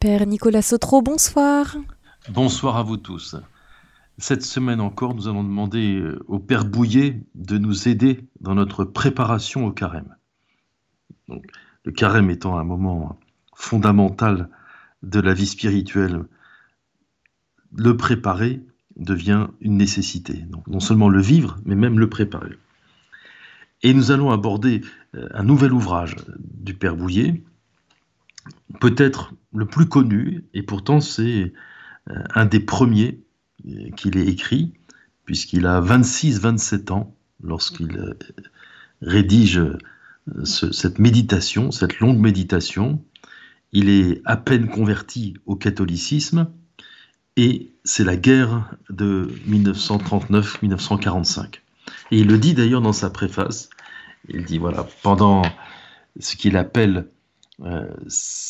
Père Nicolas Sotro, bonsoir. Bonsoir à vous tous. Cette semaine encore, nous allons demander euh, au Père Bouillet de nous aider dans notre préparation au carême. le carême étant un moment fondamental de la vie spirituelle, le préparer devient une nécessité. non seulement le vivre, mais même le préparer. Et nous allons aborder euh, un nouvel ouvrage du Père Bouillet, peut-être le plus connu, et pourtant c'est euh, un des premiers euh, qu'il ait écrit, puisqu'il a 26-27 ans lorsqu'il euh, rédige cette méditation, cette longue méditation. Il est à peine converti au catholicisme, et c'est la guerre de 1939-1945. Et il le dit d'ailleurs dans sa préface, il dit voilà, pendant ce qu'il appelle euh,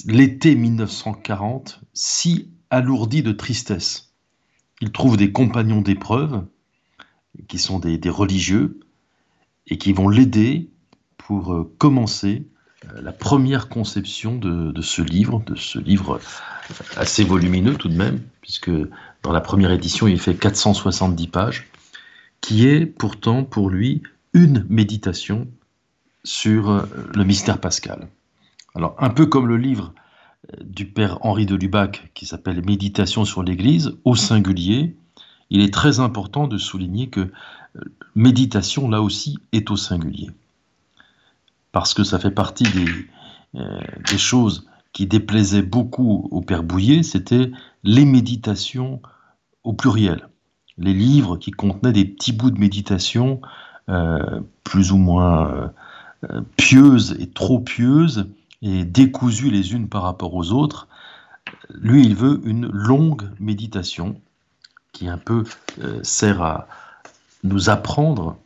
l'été 1940 si alourdi de tristesse. Il trouve des compagnons d'épreuve, qui sont des, religieux, et qui vont l'aider pour euh, commencer euh, la première conception de, ce livre, de ce livre assez volumineux tout de même, puisque dans la première édition il fait 470 pages, qui est pourtant pour lui une méditation sur le mystère pascal. Un peu comme le livre euh, du père Henri de Lubac qui s'appelle Méditation sur l'Église, au singulier, il est très important de souligner que euh, méditation, là aussi, est au singulier. Parce que ça fait partie des, euh, des choses qui déplaisaient beaucoup au père Bouillet, c'était les méditations au pluriel. Les livres qui contenaient des petits bouts de méditation plus ou moins pieuses et trop pieuses, et décousues les unes par rapport aux autres. Lui, il veut une longue méditation qui un peu euh, sert à nous apprendre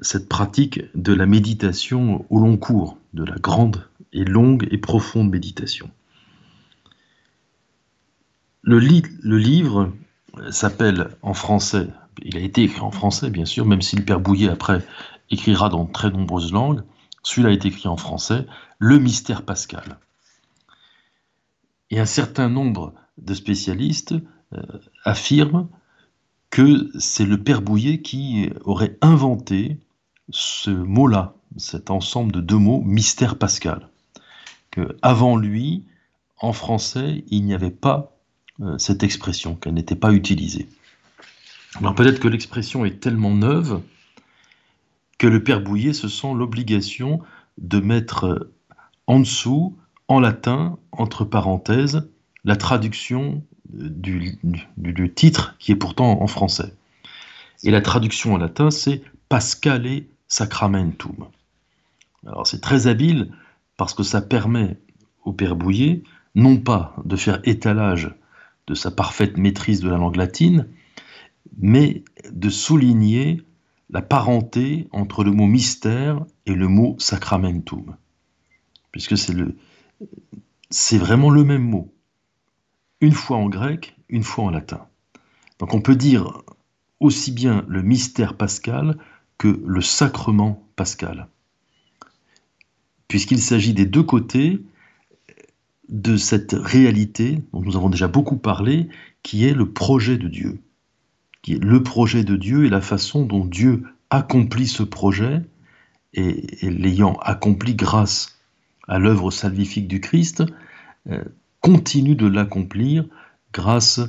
cette pratique de la méditation au long cours, de la grande et longue et profonde méditation. Le, le livre s'appelle en français, il a été écrit en français bien sûr, même si le Père Bouillet après écrira dans très nombreuses langues, celui-là est écrit en français, Le mystère pascal. Et un certain nombre de spécialistes euh, affirment que c'est le Père Bouillet qui aurait inventé ce mot-là, cet ensemble de deux mots, mystère pascal. Que avant lui, en français, il n'y avait pas euh, cette expression, qu'elle n'était pas utilisée. Alors peut-être que l'expression est tellement neuve le père Bouillet se sent l'obligation de mettre en dessous, en latin, entre parenthèses, la traduction du, titre qui est pourtant en français. Et la traduction en latin, c'est Pascale Sacramentum. Alors c'est très habile parce que ça permet au Père Bouillet non pas de faire étalage de sa parfaite maîtrise de la langue latine, mais de souligner la parenté entre le mot mystère et le mot sacramentum, puisque c'est vraiment le même mot, une fois en grec, une fois en latin. Donc on peut dire aussi bien le mystère pascal que le sacrement pascal, puisqu'il s'agit des deux côtés de cette réalité dont nous avons déjà beaucoup parlé, qui est le projet de Dieu qui est le projet de Dieu et la façon dont Dieu accomplit ce projet, et, l'ayant accompli grâce à l'œuvre salvifique du Christ, euh, continue de l'accomplir grâce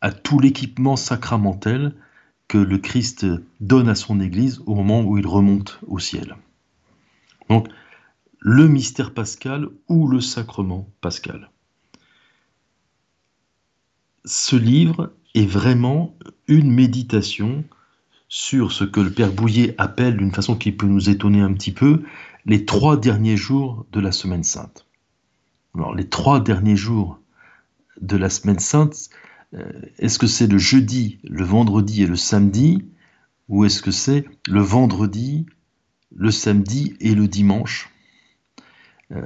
à tout l'équipement sacramentel que le Christ donne à son Église au moment où il remonte au ciel. Donc, le mystère pascal ou le sacrement pascal. Ce livre est vraiment une méditation sur ce que le Père Bouillet appelle, d'une façon qui peut nous étonner un petit peu, les trois derniers jours de la Semaine Sainte. Alors, les trois derniers jours de la Semaine Sainte, euh, est-ce que c'est le jeudi, le vendredi et le samedi, ou est-ce que c'est le vendredi, le samedi et le dimanche? Euh,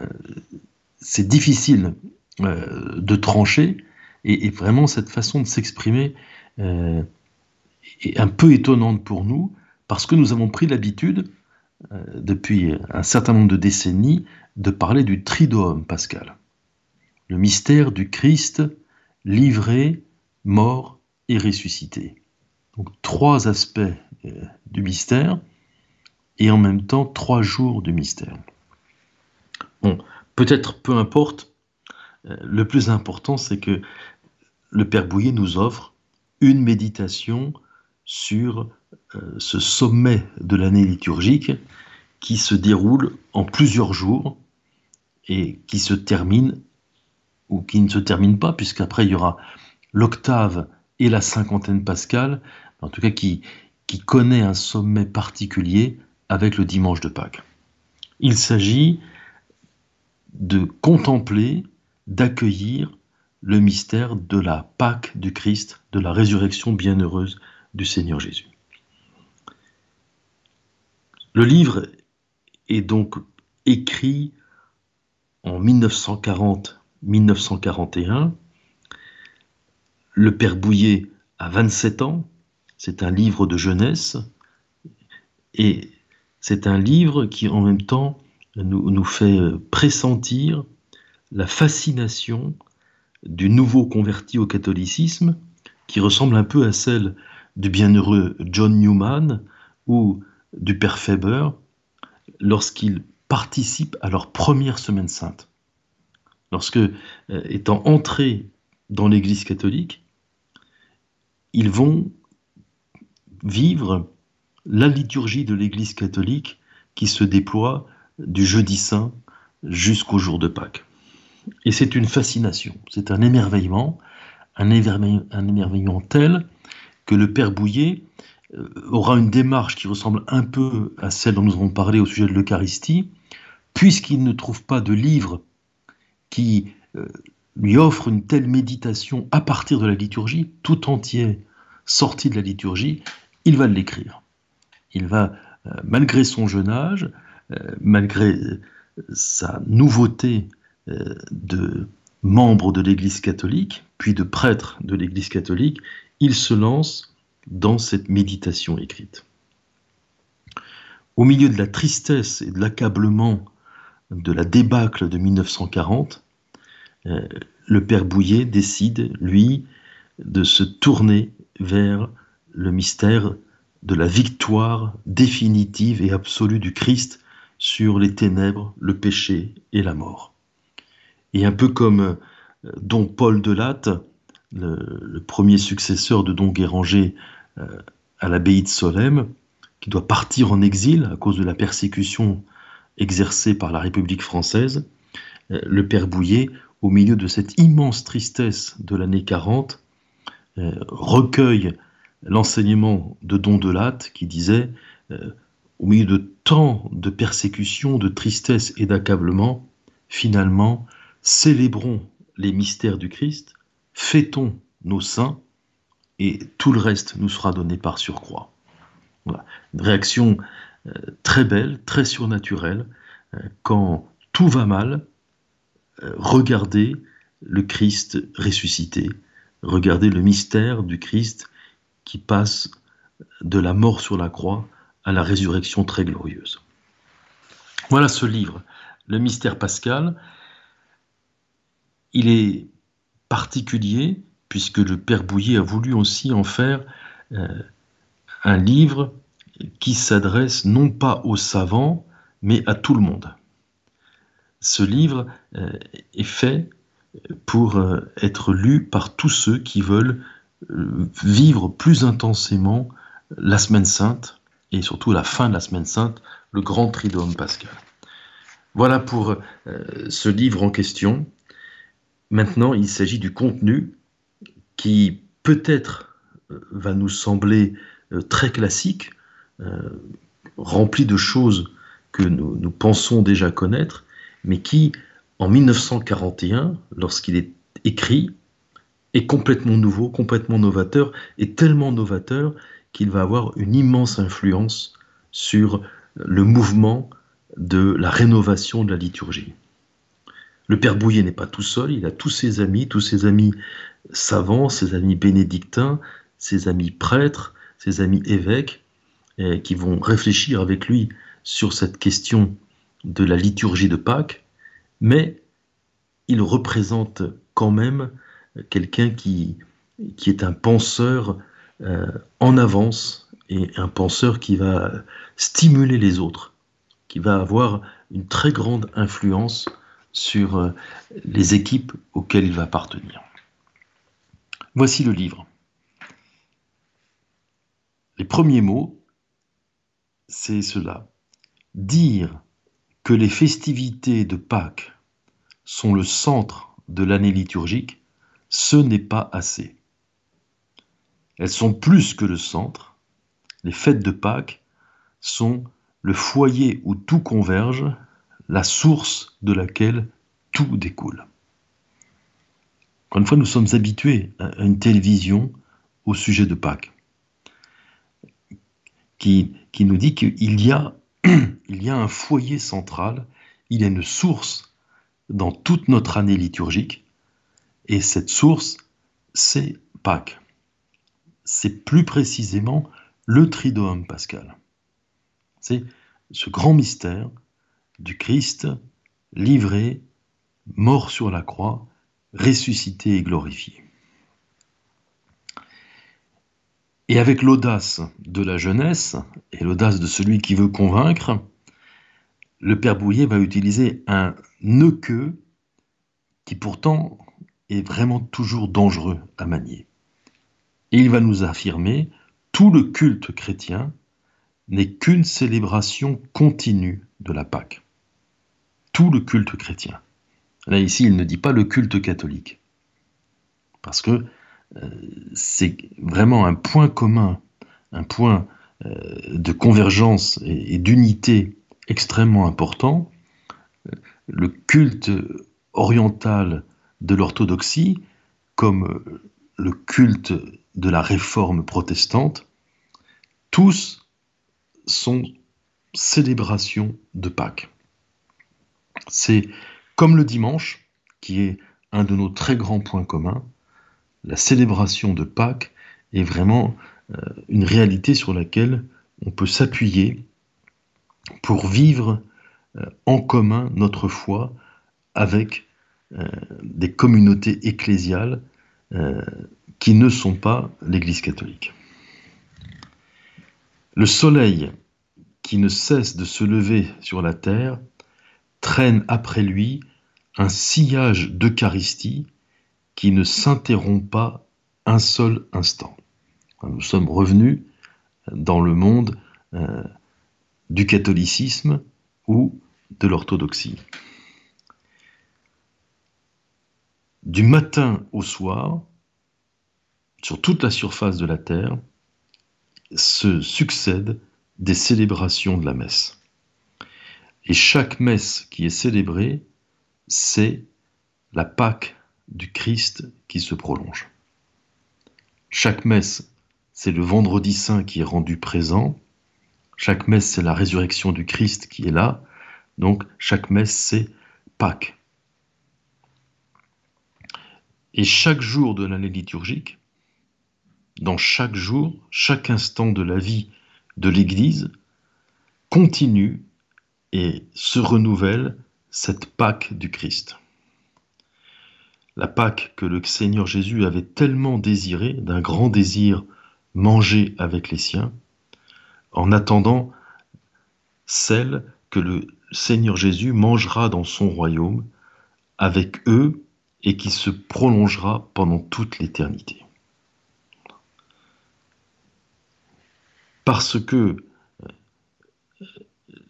C'est difficile euh, de trancher, et, vraiment, cette façon de s'exprimer euh, est un peu étonnante pour nous, parce que nous avons pris l'habitude, euh, depuis un certain nombre de décennies, de parler du tridoum pascal. le mystère du Christ livré, mort et ressuscité. Donc trois aspects euh, du mystère et en même temps trois jours du mystère. Bon, peut-être peu importe, le plus important c'est que le Père Bouillet nous offre une méditation sur euh, ce sommet de l'année liturgique qui se déroule en plusieurs jours et qui se termine ou qui ne se termine pas, puisqu'après il y aura l'octave et la cinquantaine pascale, en tout cas qui, qui connaît un sommet particulier avec le dimanche de Pâques. Il s'agit de contempler, d'accueillir le mystère de la Pâque du Christ, de la résurrection bienheureuse du Seigneur Jésus. Le livre est donc écrit en 1940-1941. Le Père Bouillet a 27 ans, c'est un livre de jeunesse, et c'est un livre qui en même temps nous, nous fait pressentir la fascination du nouveau converti au catholicisme, qui ressemble un peu à celle du bienheureux John Newman ou du Père Faber, lorsqu'ils participent à leur première semaine sainte. Lorsque, euh, étant entrés dans l'Église catholique, ils vont vivre la liturgie de l'Église catholique qui se déploie du jeudi saint jusqu'au jour de Pâques. Et c'est une fascination, c'est un émerveillement, un émerveillement, tel que le Père Bouillet euh, aura une démarche qui ressemble un peu à celle dont nous avons parlé au sujet de l'Eucharistie, puisqu'il ne trouve pas de livre qui euh, lui offre une telle méditation à partir de la liturgie, tout entier sorti de la liturgie, il va l'écrire. Il va, euh, malgré son jeune âge, malgré sa nouveauté de membre de l'Église catholique, puis de prêtre de l'Église catholique, il se lance dans cette méditation écrite. Au milieu de la tristesse et de l'accablement de la débâcle de 1940, euh, le père Bouillet décide, lui, de se tourner vers le mystère de la victoire définitive et absolue du Christ sur les ténèbres, le péché et la mort. Et un peu comme euh, Don Paul de Latte, le, premier successeur de Don Guéranger euh, à l'abbaye de Solesmes, qui doit partir en exil à cause de la persécution exercée par la République française, euh, le père Bouillet, au milieu de cette immense tristesse de l'année 40, euh, recueille l'enseignement de Don Delatte qui disait au milieu de tant de persécutions, de tristesse et d'accablement, finalement, célébrons les mystères du Christ, fêtons nos saints et tout le reste nous sera donné par surcroît. Une réaction euh, très belle, très surnaturelle. Euh, quand tout va mal, euh, regardez le Christ ressuscité, regardez le mystère du Christ qui passe de la mort sur la croix à la résurrection très glorieuse. Voilà ce livre, le mystère pascal. Il est particulier, puisque le Père Bouillet a voulu aussi en faire euh, un livre qui s'adresse non pas aux savants, mais à tout le monde. Ce livre euh, est fait pour euh, être lu par tous ceux qui veulent vivre plus intensément la semaine sainte et surtout la fin de la semaine sainte, le grand triduum pascal. Voilà pour ce livre en question. Maintenant, il s'agit du contenu qui peut-être euh, va nous sembler euh, très classique, euh, rempli de choses que nous, nous, pensons déjà connaître, mais qui, en 1941, lorsqu'il est écrit, est complètement nouveau, complètement novateur, et tellement novateur qu'il va avoir une immense influence sur le mouvement de la rénovation de la liturgie. Le père Bouillet n'est pas tout seul, il a tous ses amis, tous ses amis savants, ses amis bénédictins, ses amis prêtres, ses amis évêques, qui vont réfléchir avec lui sur cette question de la liturgie de Pâques, mais il représente quand même quelqu'un qui, qui est un penseur euh, en avance et un penseur qui va stimuler les autres, qui va avoir une très grande influence sur euh, les équipes auxquelles il va appartenir. Voici le livre. Les premiers mots, c'est cela. Dire que les festivités de Pâques sont le centre de l'année liturgique, ce n'est pas assez. Elles sont plus que le centre. Les fêtes de Pâques sont le foyer où tout converge, la source de laquelle tout découle. Encore une fois, nous sommes habitués à une télévision au sujet de Pâques, qui, qui nous dit qu'il y, a, y a un foyer central, il y a une source dans toute notre année liturgique, et cette source, c'est Pâques. C'est plus précisément le Triduum pascal. C'est ce grand mystère du Christ livré, mort sur la croix, ressuscité et glorifié. Et avec l'audace de la jeunesse et l'audace de celui qui veut convaincre, le Père Bouillet va utiliser un ne que qui pourtant est vraiment toujours dangereux à manier. Et il va nous affirmer tout le culte chrétien n'est qu'une célébration continue de la Pâque. Tout le culte chrétien. Là, ici, il ne dit pas le culte catholique. Parce que euh, c'est vraiment un point commun, un point euh, de convergence et, et d'unité extrêmement important. Le culte oriental de l'orthodoxie, comme le culte de la réforme protestante, tous sont célébrations de Pâques. C'est comme le dimanche, qui est un de nos très grands points communs, la célébration de Pâques est vraiment euh, une réalité sur laquelle on peut s'appuyer pour vivre euh, en commun notre foi avec euh, des communautés ecclésiales qui ne sont pas l'Église catholique. Le soleil qui ne cesse de se lever sur la terre traîne après lui un sillage d'Eucharistie qui ne s'interrompt pas un seul instant. Nous sommes revenus dans le monde euh, du catholicisme ou de l'orthodoxie. Du matin au soir, sur toute la surface de la terre, se succèdent des célébrations de la messe. Et chaque messe qui est célébrée, c'est la Pâque du Christ qui se prolonge. Chaque messe, c'est le vendredi saint qui est rendu présent. Chaque messe, c'est la résurrection du Christ qui est là. Donc, chaque messe, c'est Pâques. Et chaque jour de l'année liturgique, dans chaque jour, chaque instant de la vie de l'Église, continue et se renouvelle cette Pâque du Christ. La Pâque que le Seigneur Jésus avait tellement désirée, d'un grand désir manger avec les siens, en attendant celle que le Seigneur Jésus mangera dans son royaume avec eux et qui se prolongera pendant toute l'éternité. Parce que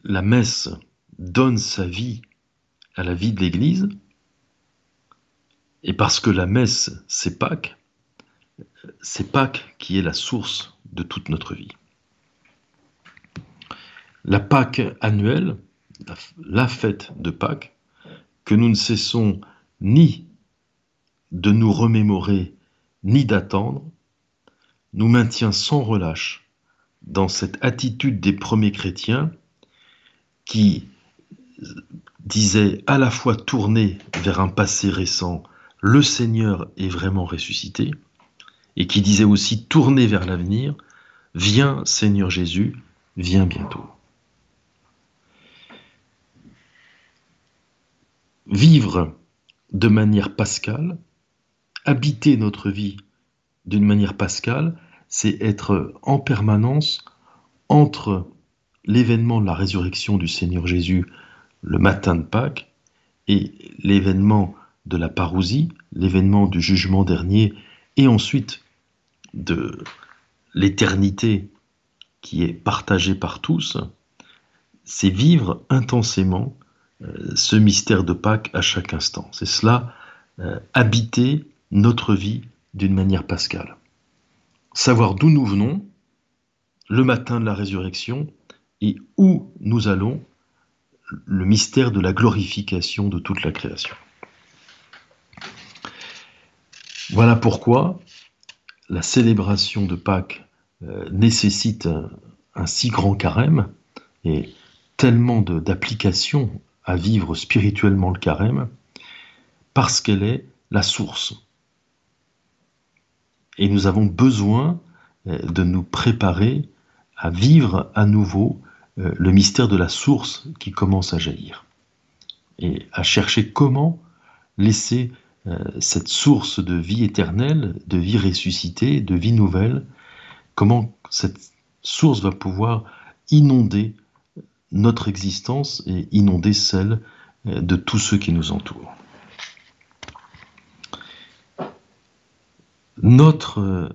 la messe donne sa vie à la vie de l'Église, et parce que la messe, c'est Pâques, c'est Pâques qui est la source de toute notre vie. La Pâques annuelle, la fête de Pâques, que nous ne cessons ni de nous remémorer, ni d'attendre, nous maintient sans relâche dans cette attitude des premiers chrétiens qui disait à la fois tourné vers un passé récent, le Seigneur est vraiment ressuscité, et qui disait aussi tourné vers l'avenir, viens Seigneur Jésus, viens bientôt. Vivre de manière pascale, habiter notre vie d'une manière pascale, c'est être en permanence entre l'événement de la résurrection du Seigneur Jésus le matin de Pâques et l'événement de la parousie, l'événement du jugement dernier, et ensuite de l'éternité qui est partagée par tous, c'est vivre intensément euh, ce mystère de Pâques à chaque instant. C'est cela, euh, habiter notre vie d'une manière pascale. Savoir d'où nous venons, le matin de la résurrection, et où nous allons, le mystère de la glorification de toute la création. Voilà pourquoi la célébration de Pâques euh, nécessite un, si grand carême et tellement d'applications à vivre spirituellement le carême, parce qu'elle est la source. Et nous avons besoin euh, de nous préparer à vivre à nouveau le mystère de la source qui commence à jaillir. Et à chercher comment laisser euh, cette source de vie éternelle, de vie ressuscitée, de vie nouvelle, comment cette source va pouvoir inonder notre existence et inonder celle euh, de tous ceux qui nous entourent. Notre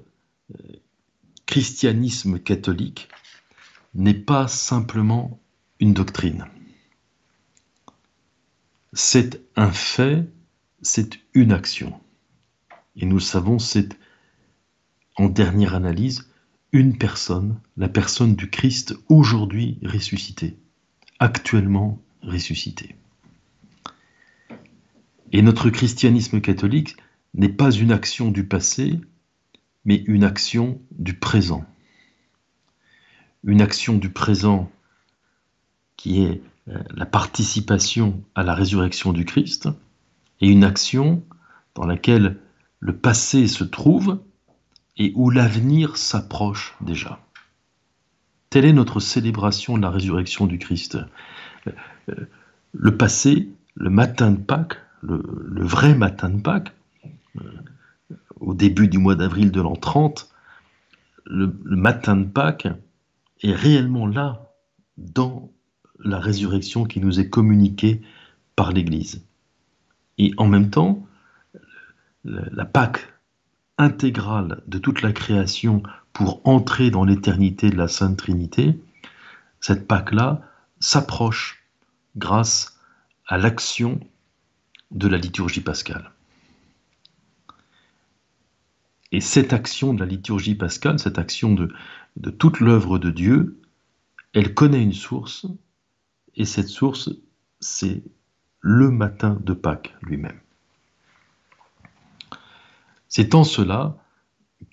christianisme catholique n'est pas simplement une doctrine. C'est un fait, c'est une action. Et nous savons, c'est en dernière analyse une personne, la personne du Christ aujourd'hui ressuscité, actuellement ressuscité. Et notre christianisme catholique n'est pas une action du passé, mais une action du présent une action du présent qui est euh, la participation à la résurrection du Christ, et une action dans laquelle le passé se trouve et où l'avenir s'approche déjà. Telle est notre célébration de la résurrection du Christ. Euh, euh, le passé, le matin de Pâques, le, vrai matin de Pâques, au début du mois d'avril de l'an 30, le matin de Pâques, est réellement là dans la résurrection qui nous est communiquée par l'Église. Et en même temps, la Pâque intégrale de toute la création pour entrer dans l'éternité de la Sainte Trinité, cette Pâque-là s'approche grâce à l'action de la liturgie pascale. Et cette action de la liturgie pascale, cette action de, toute l'œuvre de Dieu, elle connaît une source, et cette source, c'est le matin de Pâques lui-même. C'est en cela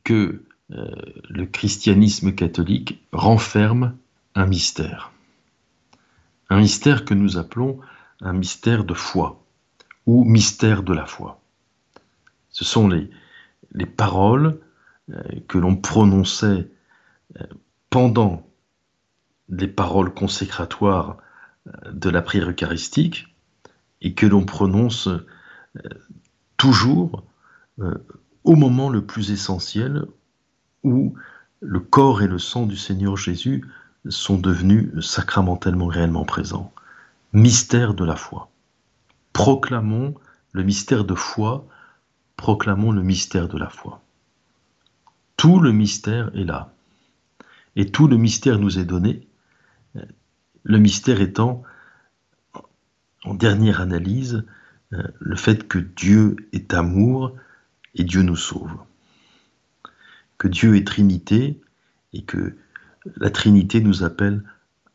que euh, le christianisme catholique renferme un mystère. Un mystère que nous appelons un mystère de foi ou mystère de la foi. Ce sont les, les paroles euh, que l'on prononçait pendant les paroles consécratoires euh, de la prière eucharistique et que l'on prononce euh, toujours euh, au moment le plus essentiel où le corps et le sang du Seigneur Jésus sont devenus sacramentellement réellement présents. Mystère de la foi. Proclamons le mystère de foi, proclamons le mystère de la foi. Tout le mystère est là. Et tout le mystère nous est donné, le mystère étant, en dernière analyse, le fait que Dieu est amour et Dieu nous sauve. Que Dieu est Trinité et que la Trinité nous appelle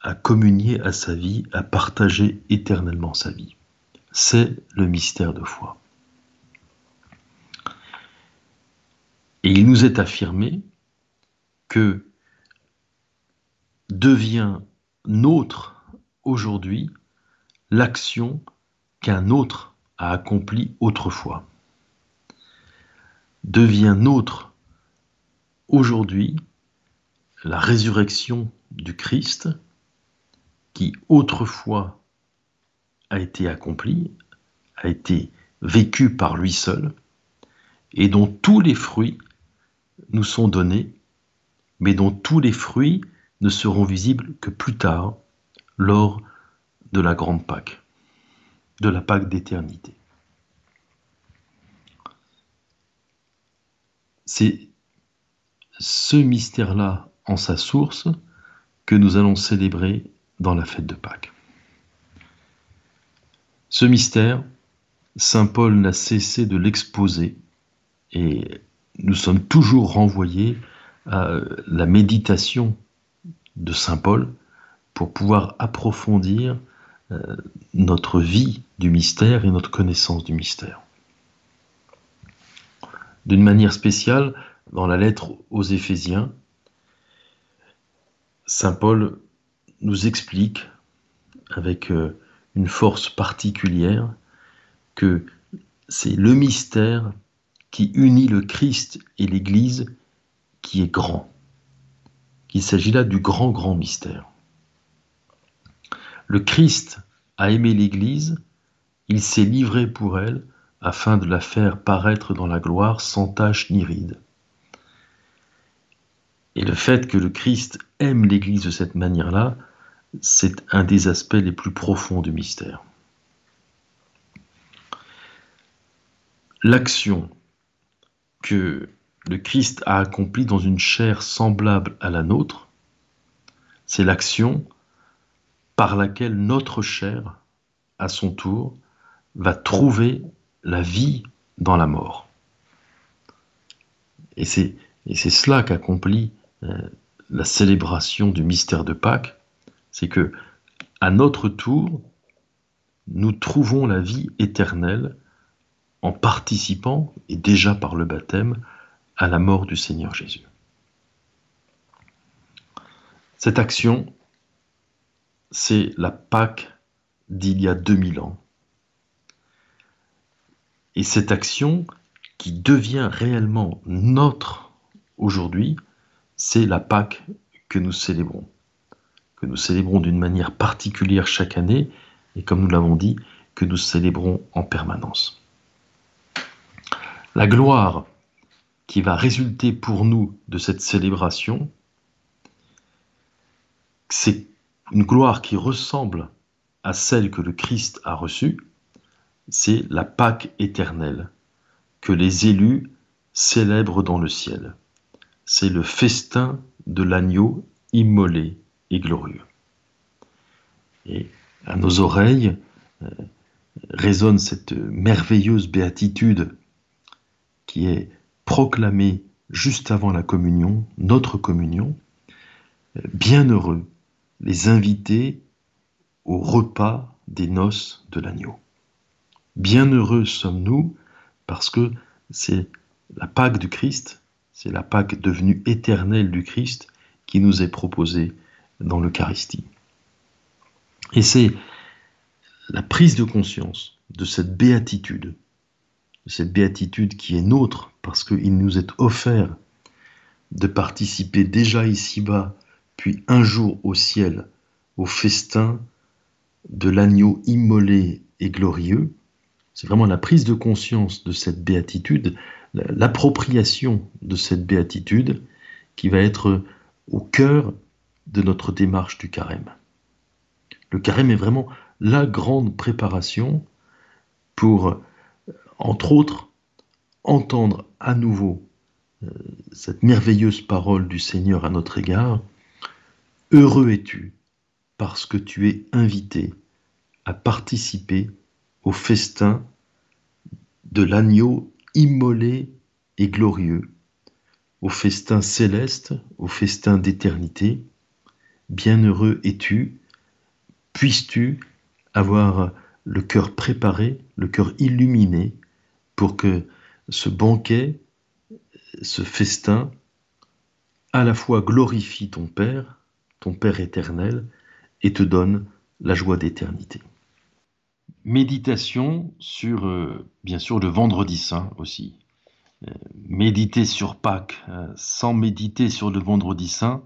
à communier à sa vie, à partager éternellement sa vie. C'est le mystère de foi. Et il nous est affirmé que devient nôtre aujourd'hui l'action qu'un autre a accomplie autrefois. Devient nôtre aujourd'hui la résurrection du Christ qui autrefois a été accomplie, a été vécu par lui seul, et dont tous les fruits nous sont donnés, mais dont tous les fruits ne seront visibles que plus tard, lors de la grande Pâque, de la Pâque d'éternité. C'est ce mystère-là en sa source que nous allons célébrer dans la fête de Pâques. Ce mystère, Saint Paul n'a cessé de l'exposer et nous sommes toujours renvoyés à la méditation de Saint Paul pour pouvoir approfondir euh, notre vie du mystère et notre connaissance du mystère. D'une manière spéciale, dans la lettre aux Éphésiens, Saint Paul nous explique avec euh, une force particulière que c'est le mystère qui unit le Christ et l'Église qui est grand. Il s'agit là du grand, grand mystère. Le Christ a aimé l'Église, il s'est livré pour elle afin de la faire paraître dans la gloire sans tache ni ride. Et le fait que le Christ aime l'Église de cette manière-là, c'est un des aspects les plus profonds du mystère. L'action que le Christ a accomplie dans une chair semblable à la nôtre, c'est l'action par laquelle notre chair, à son tour, va trouver la vie dans la mort. Et c'est cela qu'accomplit euh, la célébration du mystère de Pâques, c'est que à notre tour, nous trouvons la vie éternelle en participant, et déjà par le baptême, à la mort du Seigneur Jésus. Cette action, c'est la Pâque d'il y a 2000 ans. Et cette action qui devient réellement notre aujourd'hui, c'est la Pâque que nous célébrons, que nous célébrons d'une manière particulière chaque année, et comme nous l'avons dit, que nous célébrons en permanence. La gloire qui va résulter pour nous de cette célébration, c'est une gloire qui ressemble à celle que le Christ a reçue, c'est la Pâque éternelle que les élus célèbrent dans le ciel c'est le festin de l'agneau immolé et glorieux. Et à nos oreilles euh, résonne cette merveilleuse béatitude qui est proclamée juste avant la communion, notre communion. Bienheureux les invités au repas des noces de l'agneau. Bienheureux sommes-nous parce que c'est la Pâque du Christ, c'est la Pâque devenue éternelle du Christ qui nous est proposée dans l'Eucharistie. Et c'est la prise de conscience de cette béatitude, de cette béatitude qui est nôtre parce qu'il nous est offert de participer déjà ici-bas, puis un jour au ciel, au festin de l'agneau immolé et glorieux. C'est vraiment la prise de conscience de cette béatitude l'appropriation de cette béatitude qui va être au cœur de notre démarche du carême. Le carême est vraiment la grande préparation pour, entre autres, entendre à nouveau euh, cette merveilleuse parole du Seigneur à notre égard. Heureux es-tu parce que tu es invité à participer au festin de l'agneau immolé et glorieux, au festin céleste, au festin d'éternité. Bienheureux es-tu, puisses-tu avoir le cœur préparé, le cœur illuminé, pour que ce banquet, ce festin, à la fois glorifie ton Père, ton Père éternel, et te donne la joie d'éternité. Méditation sur, euh, bien sûr, le vendredi saint aussi. Euh, méditer sur Pâques euh, sans méditer sur le vendredi saint,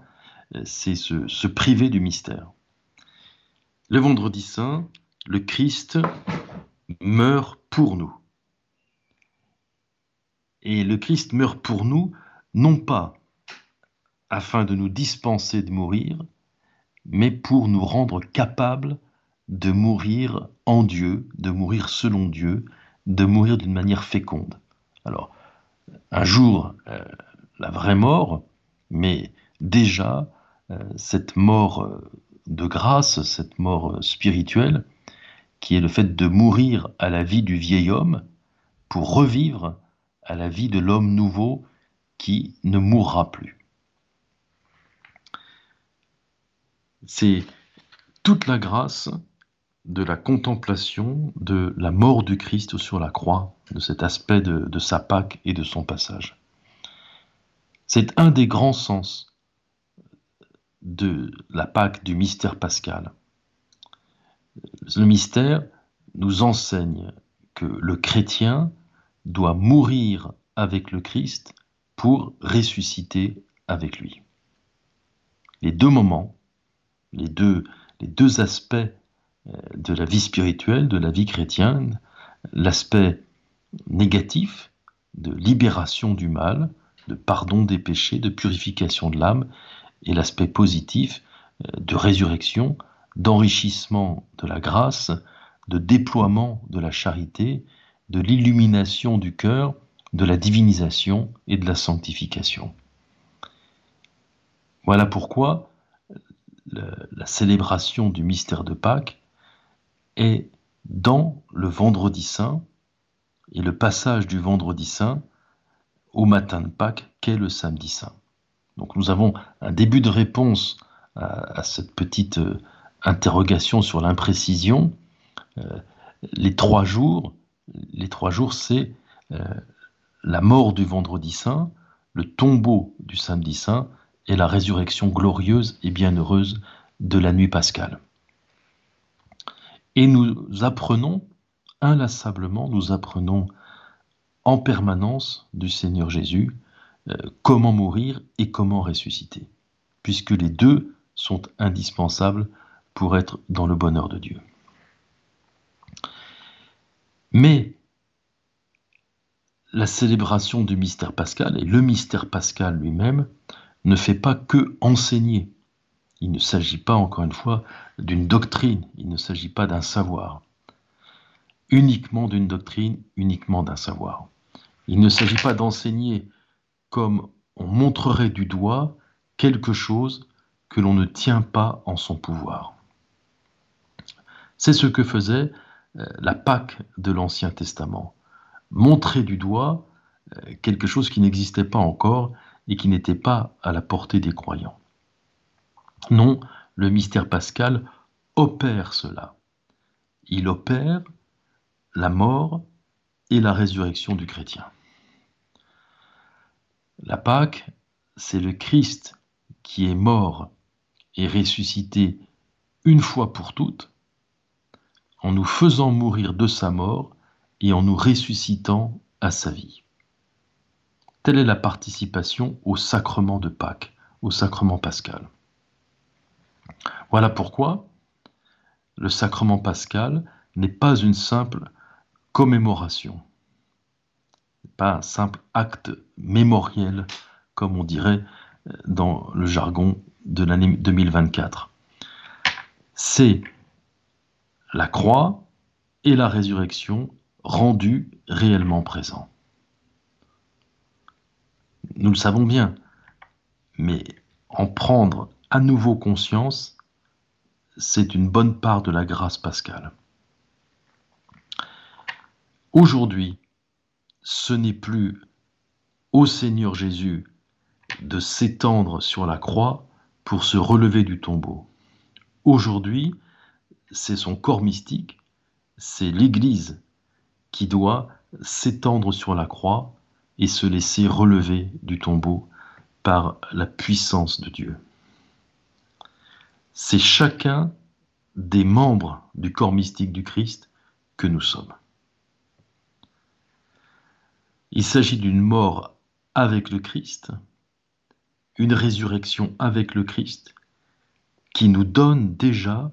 c'est se, se, priver du mystère. Le vendredi saint, le Christ meurt pour nous. Et le Christ meurt pour nous, non pas afin de nous dispenser de mourir, mais pour nous rendre capables de mourir en Dieu, de mourir selon Dieu, de mourir d'une manière féconde. Alors, un jour, euh, la vraie mort, mais déjà, euh, cette mort euh, de grâce, cette mort spirituelle, qui est le fait de mourir à la vie du vieil homme pour revivre à la vie de l'homme nouveau qui ne mourra plus. C'est toute la grâce de la contemplation de la mort du Christ sur la croix, de cet aspect de, sa Pâque et de son passage. C'est un des grands sens de la Pâque, du mystère pascal. Le mystère nous enseigne que le chrétien doit mourir avec le Christ pour ressusciter avec lui. Les deux moments, les deux, les deux aspects euh, de la vie spirituelle, de la vie chrétienne, l'aspect négatif de libération du mal, de pardon des péchés, de purification de l'âme, et l'aspect positif euh, de résurrection, d'enrichissement de la grâce, de déploiement de la charité, de l'illumination du cœur, de la divinisation et de la sanctification. Voilà pourquoi la célébration du mystère de Pâques est dans le vendredi saint et le passage du vendredi saint au matin de Pâques qu'est le samedi saint. Donc nous avons un début de réponse à, cette petite euh, interrogation sur l'imprécision. Euh, les trois jours, les trois jours, c'est euh, la mort du vendredi saint, le tombeau du samedi saint et la résurrection glorieuse et bienheureuse de la nuit pascale. Et nous apprenons inlassablement, nous apprenons en permanence du Seigneur Jésus euh, comment mourir et comment ressusciter, puisque les deux sont indispensables pour être dans le bonheur de Dieu. Mais la célébration du mystère pascal et le mystère pascal lui-même ne fait pas que enseigner. Il ne s'agit pas, encore une fois, d'une doctrine, il ne s'agit pas d'un savoir. Uniquement d'une doctrine, uniquement d'un savoir. Il ne s'agit pas d'enseigner comme on montrerait du doigt quelque chose que l'on ne tient pas en son pouvoir. C'est ce que faisait la Pâque de l'Ancien Testament. Montrer du doigt euh, quelque chose qui n'existait pas encore et qui n'était pas à la portée des croyants. Non, le mystère pascal opère cela. Il opère la mort et la résurrection du chrétien. La Pâque, c'est le Christ qui est mort et ressuscité une fois pour toutes, en nous faisant mourir de sa mort et en nous ressuscitant à sa vie. Telle est la participation au sacrement de Pâques, au sacrement pascal. Voilà pourquoi le sacrement pascal n'est pas une simple commémoration pas un simple acte mémoriel, comme on dirait euh, dans le jargon de l'année 2024. C'est la croix et la résurrection rendues réellement présents. Nous le savons bien, mais en prendre à nouveau conscience, c'est une bonne part de la grâce pascale. Aujourd'hui, ce n'est plus au Seigneur Jésus de s'étendre sur la croix pour se relever du tombeau. Aujourd'hui, c'est son corps mystique, c'est l'Église qui doit s'étendre sur la croix et se laisser relever du tombeau par la puissance de Dieu. C'est chacun des membres du corps mystique du Christ que nous sommes. Il s'agit d'une mort avec le Christ, une résurrection avec le Christ, qui nous donne déjà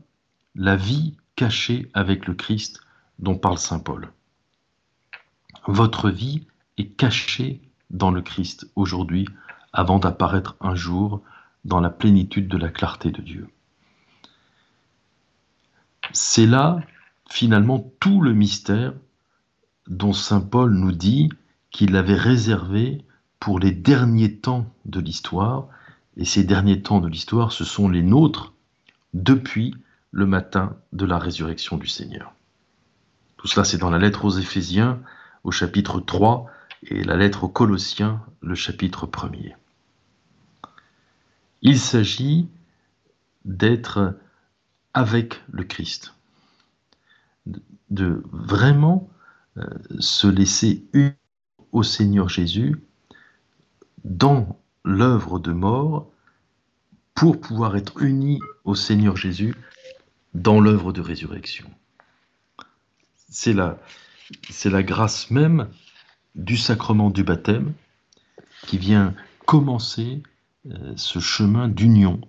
la vie cachée avec le Christ dont parle Saint Paul. Votre vie est caché dans le Christ aujourd'hui avant d'apparaître un jour dans la plénitude de la clarté de Dieu. C'est là finalement tout le mystère dont Saint Paul nous dit qu'il l'avait réservé pour les derniers temps de l'histoire, et ces derniers temps de l'histoire, ce sont les nôtres depuis le matin de la résurrection du Seigneur. Tout cela, c'est dans la lettre aux Éphésiens, au chapitre 3, et la lettre aux Colossiens, le chapitre 1er. Il s'agit d'être avec le Christ, de vraiment euh, se laisser unir au Seigneur Jésus dans l'œuvre de mort pour pouvoir être unis au Seigneur Jésus dans l'œuvre de résurrection. C'est la, c'est la grâce même du sacrement du baptême qui vient commencer euh, ce chemin d'union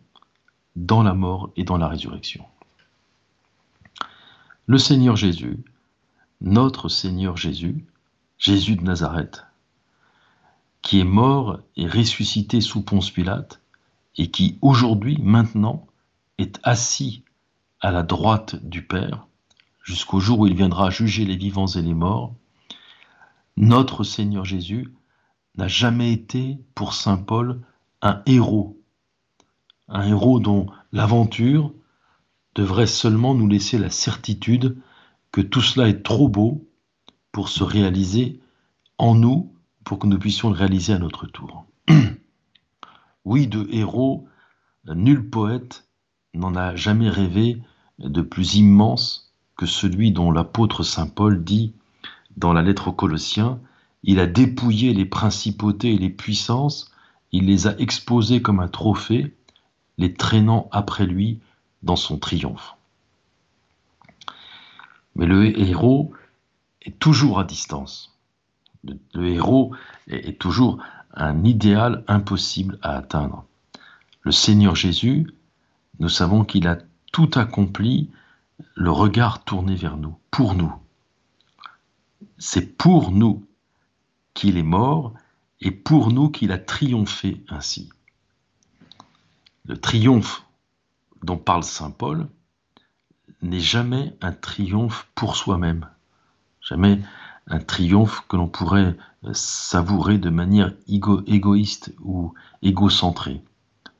dans la mort et dans la résurrection. Le Seigneur Jésus, notre Seigneur Jésus, Jésus de Nazareth, qui est mort et ressuscité sous Ponce Pilate, et qui aujourd'hui, maintenant, est assis à la droite du Père, jusqu'au jour où il viendra juger les vivants et les morts, notre Seigneur Jésus n'a jamais été, pour Saint Paul, un héros, un héros dont l'aventure devrait seulement nous laisser la certitude que tout cela est trop beau pour se réaliser en nous, pour que nous puissions le réaliser à notre tour. oui, de héros, nul poète n'en a jamais rêvé de plus immense que celui dont l'apôtre Saint Paul dit dans la lettre aux Colossiens, il a dépouillé les principautés et les puissances, il les a exposées comme un trophée, les traînant après lui dans son triomphe. Mais le héros est toujours à distance. Le, héros est, toujours un idéal impossible à atteindre. Le Seigneur Jésus, nous savons qu'il a tout accompli, le regard tourné vers nous, pour nous. C'est pour nous qu'il est mort et pour nous qu'il a triomphé ainsi. Le triomphe dont parle Saint Paul, n'est jamais un triomphe pour soi-même, jamais un triomphe que l'on pourrait savourer de manière égoïste ou égocentrée.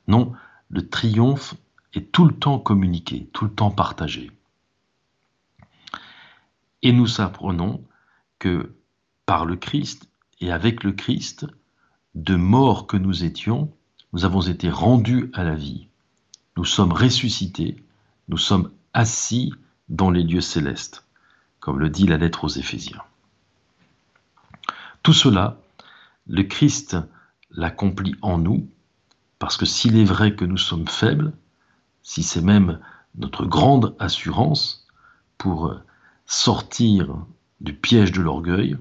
Non, le triomphe est tout le temps communiqué, tout le temps partagé. Et nous apprenons que par le Christ et avec le Christ, de mort que nous étions, nous avons été rendus à la vie. Nous sommes ressuscités, nous sommes assis dans les lieux célestes, comme le dit la lettre aux Éphésiens. Tout cela, le Christ l'accomplit en nous, parce que s'il est vrai que nous sommes faibles, si c'est même notre grande assurance pour sortir du piège de l'orgueil,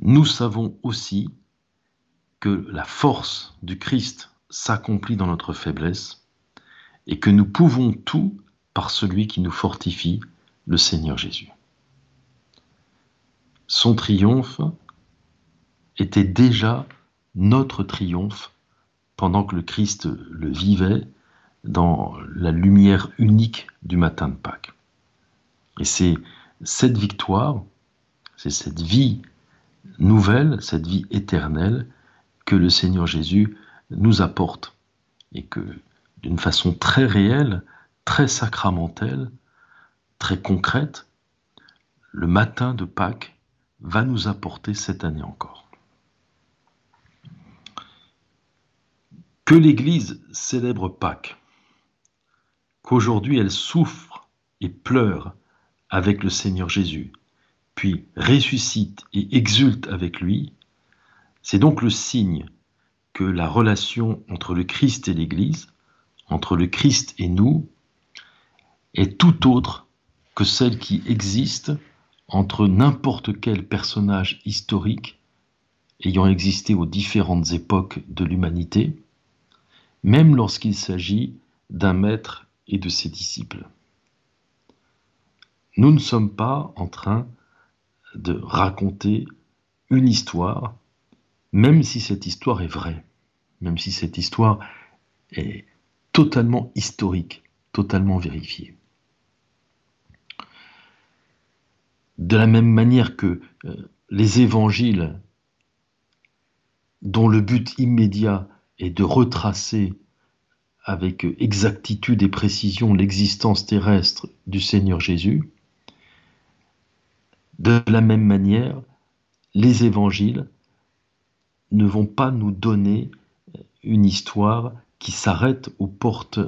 nous savons aussi que la force du Christ s'accomplit dans notre faiblesse et que nous pouvons tout par celui qui nous fortifie, le Seigneur Jésus. Son triomphe était déjà notre triomphe pendant que le Christ le vivait dans la lumière unique du matin de Pâques. Et c'est cette victoire, c'est cette vie nouvelle, cette vie éternelle que le Seigneur Jésus nous apporte et que d'une façon très réelle, très sacramentelle, très concrète, le matin de Pâques va nous apporter cette année encore. Que l'Église célèbre Pâques, qu'aujourd'hui elle souffre et pleure avec le Seigneur Jésus, puis ressuscite et exulte avec lui, c'est donc le signe que la relation entre le Christ et l'Église, entre le Christ et nous, est tout autre que celle qui existe entre n'importe quel personnage historique ayant existé aux différentes époques de l'humanité, même lorsqu'il s'agit d'un maître et de ses disciples. Nous ne sommes pas en train de raconter une histoire, même si cette histoire est vraie, même si cette histoire est totalement historique, totalement vérifiée. De la même manière que euh, les évangiles, dont le but immédiat est de retracer avec exactitude et précision l'existence terrestre du Seigneur Jésus, de la même manière, les évangiles ne vont pas nous donner une histoire qui s'arrête aux portes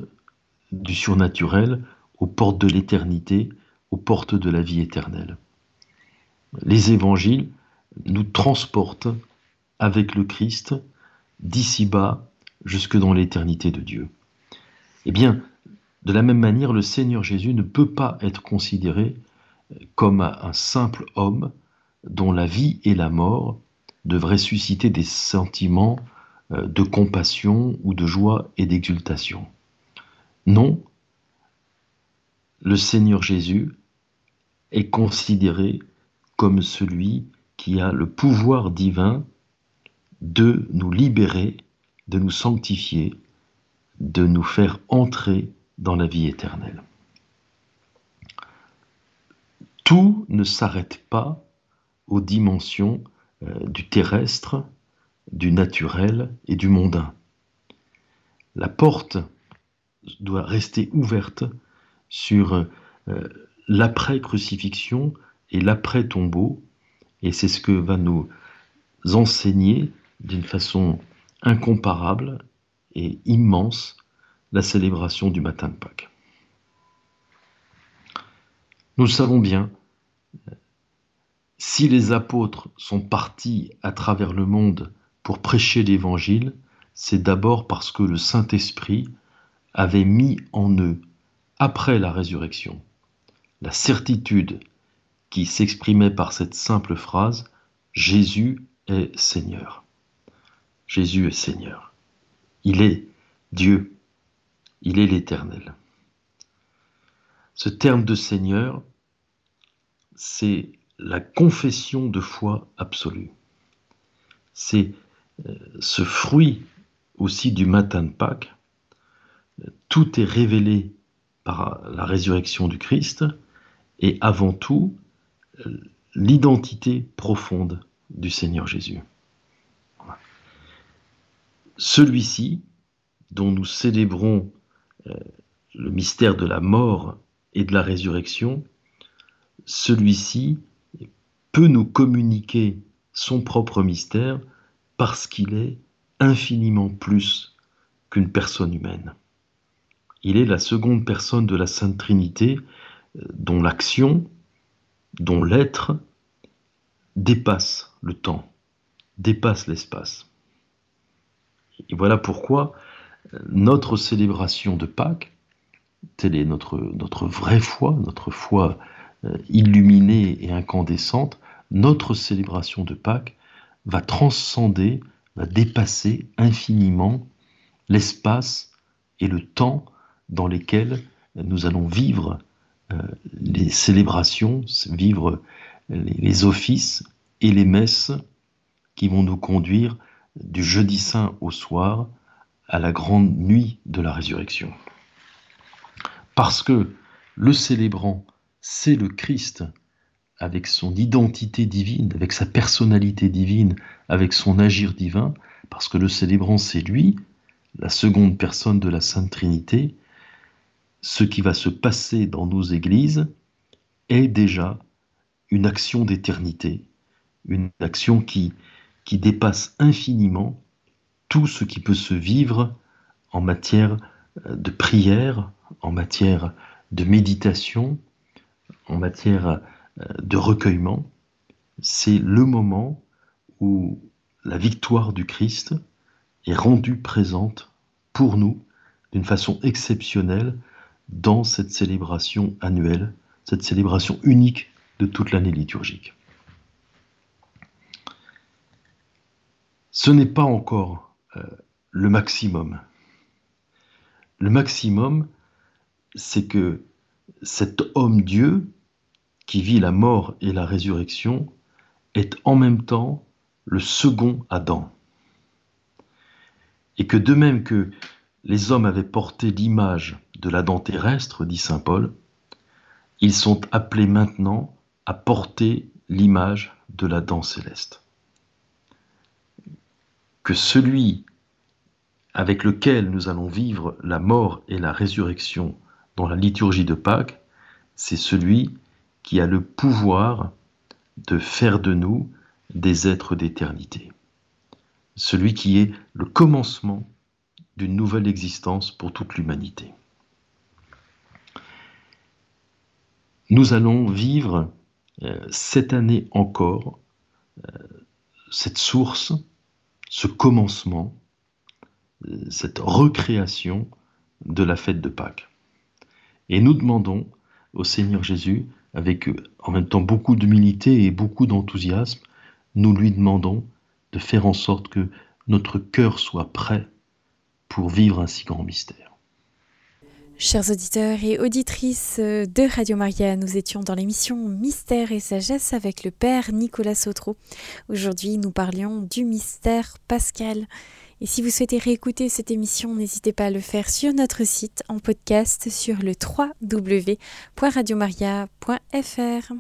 du surnaturel, aux portes de l'éternité, aux portes de la vie éternelle. Les évangiles nous transportent avec le Christ d'ici-bas jusque dans l'éternité de Dieu. Eh bien, de la même manière, le Seigneur Jésus ne peut pas être considéré comme un simple homme dont la vie et la mort devraient susciter des sentiments euh, de compassion ou de joie et d'exultation. Non, le Seigneur Jésus est considéré comme celui qui a le pouvoir divin de nous libérer, de nous sanctifier, de nous faire entrer dans la vie éternelle. Tout ne s'arrête pas aux dimensions euh, du terrestre, du naturel et du mondain. La porte doit rester ouverte sur euh, l'après-crucifixion et l'après-tombeau, et c'est ce que va nous enseigner d'une façon incomparable et immense la célébration du matin de Pâques. Nous savons bien, si les apôtres sont partis à travers le monde pour prêcher l'Évangile, c'est d'abord parce que le Saint-Esprit avait mis en eux, après la résurrection, la certitude qui s'exprimait par cette simple phrase Jésus est Seigneur. Jésus est Seigneur. Il est Dieu. Il est l'Éternel. Ce terme de Seigneur, c'est la confession de foi absolue. C'est euh, ce fruit aussi du matin de Pâques. Tout est révélé par la résurrection du Christ et avant tout euh, l'identité profonde du Seigneur Jésus. Celui-ci, dont nous célébrons euh, le mystère de la mort et de la résurrection, celui-ci peut nous communiquer son propre mystère parce qu'il est infiniment plus qu'une personne humaine. Il est la seconde personne de la Sainte Trinité euh, dont l'action, dont l'être dépasse le temps, dépasse l'espace. Et voilà pourquoi euh, notre célébration de Pâques, telle est notre, notre vraie foi, notre foi euh, illuminée et incandescente, notre célébration de Pâques va transcender, va dépasser infiniment l'espace et le temps dans lesquels nous allons vivre euh, les célébrations, vivre les offices et les messes qui vont nous conduire du jeudi saint au soir à la grande nuit de la résurrection. Parce que le célébrant, c'est le Christ, avec son identité divine, avec sa personnalité divine, avec son agir divin, parce que le célébrant, c'est lui, la seconde personne de la Sainte Trinité, ce qui va se passer dans nos églises est déjà une action d'éternité, une action qui, qui dépasse infiniment tout ce qui peut se vivre en matière euh, de prière, en matière de méditation, en matière euh, de recueillement. C'est le moment où la victoire du Christ est rendue présente pour nous d'une façon exceptionnelle dans cette célébration annuelle, cette célébration unique de toute l'année liturgique. Ce n'est pas encore euh, le maximum. Le maximum, c'est que cet homme-dieu qui vit la mort et la résurrection est en même temps le second Adam. Et que de même que les hommes avaient porté l'image de l'Adam terrestre, dit Saint Paul, ils sont appelés maintenant à porter l'image de l'Adam céleste. Que celui avec lequel nous allons vivre la mort et la résurrection dans la liturgie de Pâques, c'est celui qui a le pouvoir de faire de nous des êtres d'éternité. Celui qui est le commencement d'une nouvelle existence pour toute l'humanité. Nous allons vivre euh, cette année encore euh, cette source, ce commencement, euh, cette recréation de la fête de Pâques. Et nous demandons au Seigneur Jésus, avec en même temps beaucoup d'humilité et beaucoup d'enthousiasme, nous lui demandons de faire en sorte que notre cœur soit prêt pour vivre un si grand mystère. Chers auditeurs et auditrices de Radio Maria, nous étions dans l'émission Mystère et Sagesse avec le Père Nicolas Sautreau. Aujourd'hui, nous parlions du mystère pascal. Et si vous souhaitez réécouter cette émission, n'hésitez pas à le faire sur notre site en podcast sur le www.radiomaria.fr.